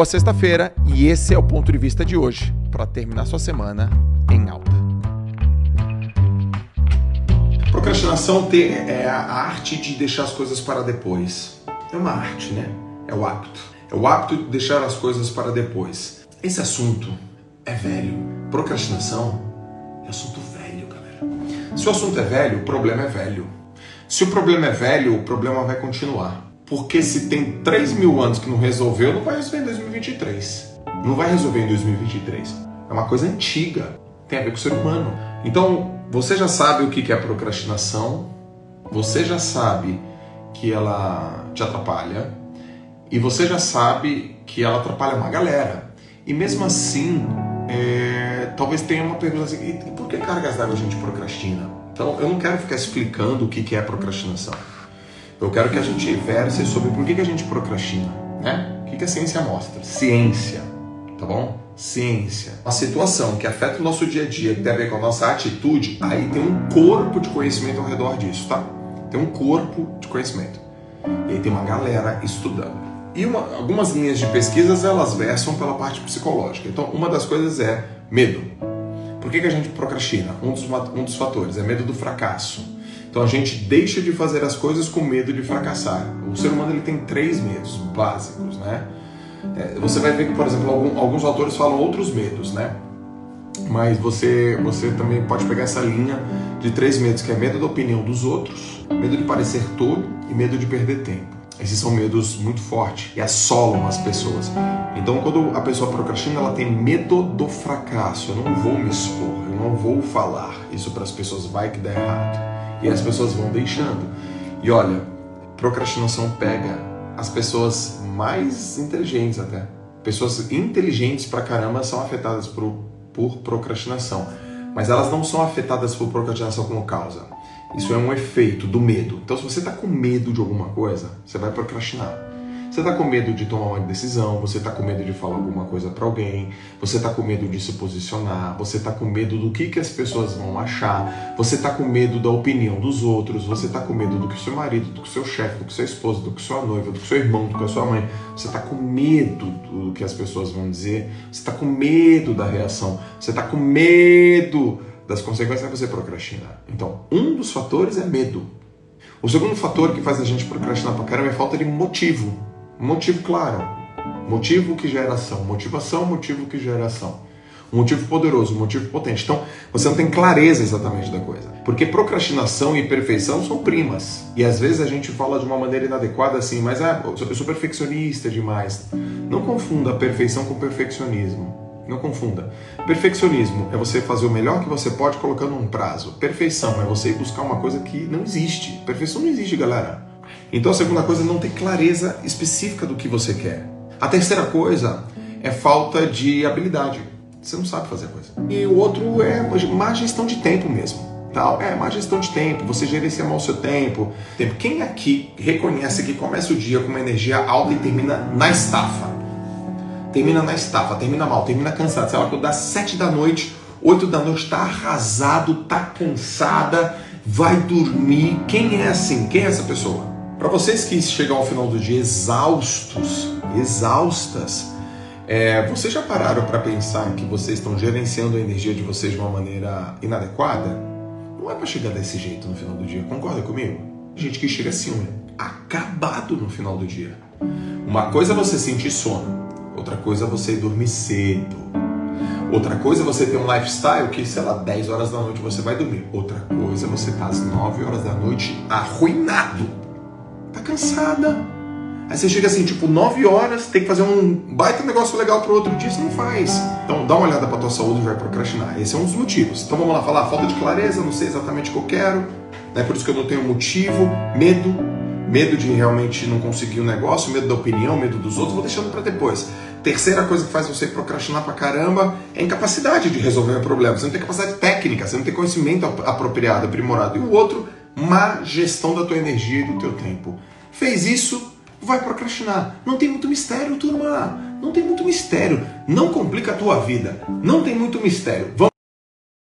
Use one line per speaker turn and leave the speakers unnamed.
Boa sexta-feira e esse é o ponto de vista de hoje para terminar sua semana em alta.
Procrastinação é a arte de deixar as coisas para depois. É uma arte, né? É o hábito. É o hábito de deixar as coisas para depois. Esse assunto é velho. Procrastinação é assunto velho, galera. Se o assunto é velho, o problema é velho. Se o problema é velho, o problema vai continuar. Porque se tem 3 mil anos que não resolveu, não vai resolver em 2023. Não vai resolver em 2023. É uma coisa antiga. Tem a ver com o ser humano. Então, você já sabe o que é procrastinação. Você já sabe que ela te atrapalha. E você já sabe que ela atrapalha uma galera. E mesmo assim, é, talvez tenha uma pergunta assim: e por que cargas d'água a gente procrastina? Então, eu não quero ficar explicando o que é procrastinação. Eu quero que a gente verse sobre por que, que a gente procrastina, né? O que, que a ciência mostra? Ciência, tá bom? Ciência. Uma situação que afeta o nosso dia a dia, que tem a ver com a nossa atitude, aí tem um corpo de conhecimento ao redor disso, tá? Tem um corpo de conhecimento. E aí tem uma galera estudando. E uma, algumas linhas de pesquisas elas versam pela parte psicológica. Então, uma das coisas é medo. Por que, que a gente procrastina? Um dos, um dos fatores é medo do fracasso. Então a gente deixa de fazer as coisas com medo de fracassar. O ser humano ele tem três medos básicos, né? É, você vai ver que, por exemplo, alguns autores falam outros medos, né? Mas você, você também pode pegar essa linha de três medos, que é medo da opinião dos outros, medo de parecer todo e medo de perder tempo. Esses são medos muito fortes e assolam as pessoas. Então, quando a pessoa procrastina, ela tem medo do fracasso. Eu não vou me expor, eu não vou falar. Isso para as pessoas vai que dá errado. E as pessoas vão deixando. E olha, procrastinação pega as pessoas mais inteligentes até. Pessoas inteligentes pra caramba são afetadas por, por procrastinação. Mas elas não são afetadas por procrastinação como causa. Isso é um efeito do medo. Então, se você está com medo de alguma coisa, você vai procrastinar. Você está com medo de tomar uma decisão, você está com medo de falar alguma coisa para alguém, você está com medo de se posicionar, você está com medo do que, que as pessoas vão achar, você está com medo da opinião dos outros, você está com medo do que seu marido, do que seu chefe, do que sua esposa, do que sua noiva, do que seu irmão, do que sua mãe. Você está com medo do que as pessoas vão dizer, você está com medo da reação, você está com medo das consequências que você procrastina. Então, um dos fatores é medo. O segundo fator que faz a gente procrastinar pra caramba é falta de motivo. Motivo claro. Motivo que gera ação. Motivação, motivo que gera ação. Um motivo poderoso, um motivo potente. Então, você não tem clareza exatamente da coisa. Porque procrastinação e perfeição são primas. E às vezes a gente fala de uma maneira inadequada assim, mas ah, eu sou perfeccionista demais. Não confunda perfeição com perfeccionismo. Não confunda. Perfeccionismo é você fazer o melhor que você pode colocando um prazo. Perfeição é você ir buscar uma coisa que não existe. Perfeição não existe, galera. Então a segunda coisa é não ter clareza específica do que você quer. A terceira coisa é falta de habilidade. Você não sabe fazer coisa. E o outro é má gestão de tempo mesmo. Tal. É má gestão de tempo, você gerencia mal o seu tempo. Quem aqui reconhece que começa o dia com uma energia alta e termina na estafa? Termina na estafa, termina mal, termina cansado. Sei lá, quando dá sete da noite, oito da noite, tá arrasado, tá cansada, vai dormir. Quem é assim? Quem é essa pessoa? Para vocês que chegam ao final do dia exaustos, exaustas, é, vocês já pararam para pensar que vocês estão gerenciando a energia de vocês de uma maneira inadequada? Não é para chegar desse jeito no final do dia, concorda comigo? Gente que chega assim, acabado no final do dia. Uma coisa é você sentir sono, outra coisa é você dormir cedo. Outra coisa é você ter um lifestyle que, sei lá, 10 horas da noite você vai dormir. Outra coisa é você estar tá às 9 horas da noite arruinado cansada. Aí você chega assim, tipo, 9 horas, tem que fazer um baita negócio legal pro outro dia, você não faz. Então dá uma olhada pra tua saúde e vai procrastinar. Esse é um dos motivos. Então vamos lá falar, falta de clareza, não sei exatamente o que eu quero, né? por isso que eu não tenho motivo, medo, medo de realmente não conseguir o um negócio, medo da opinião, medo dos outros, vou deixando para depois. Terceira coisa que faz você procrastinar pra caramba é a incapacidade de resolver o problema. Você não tem capacidade técnica, você não tem conhecimento apropriado, aprimorado. E o outro má gestão da tua energia e do teu tempo. Fez isso, vai procrastinar. Não tem muito mistério, turma. Não tem muito mistério. Não complica a tua vida. Não tem muito mistério. Vamos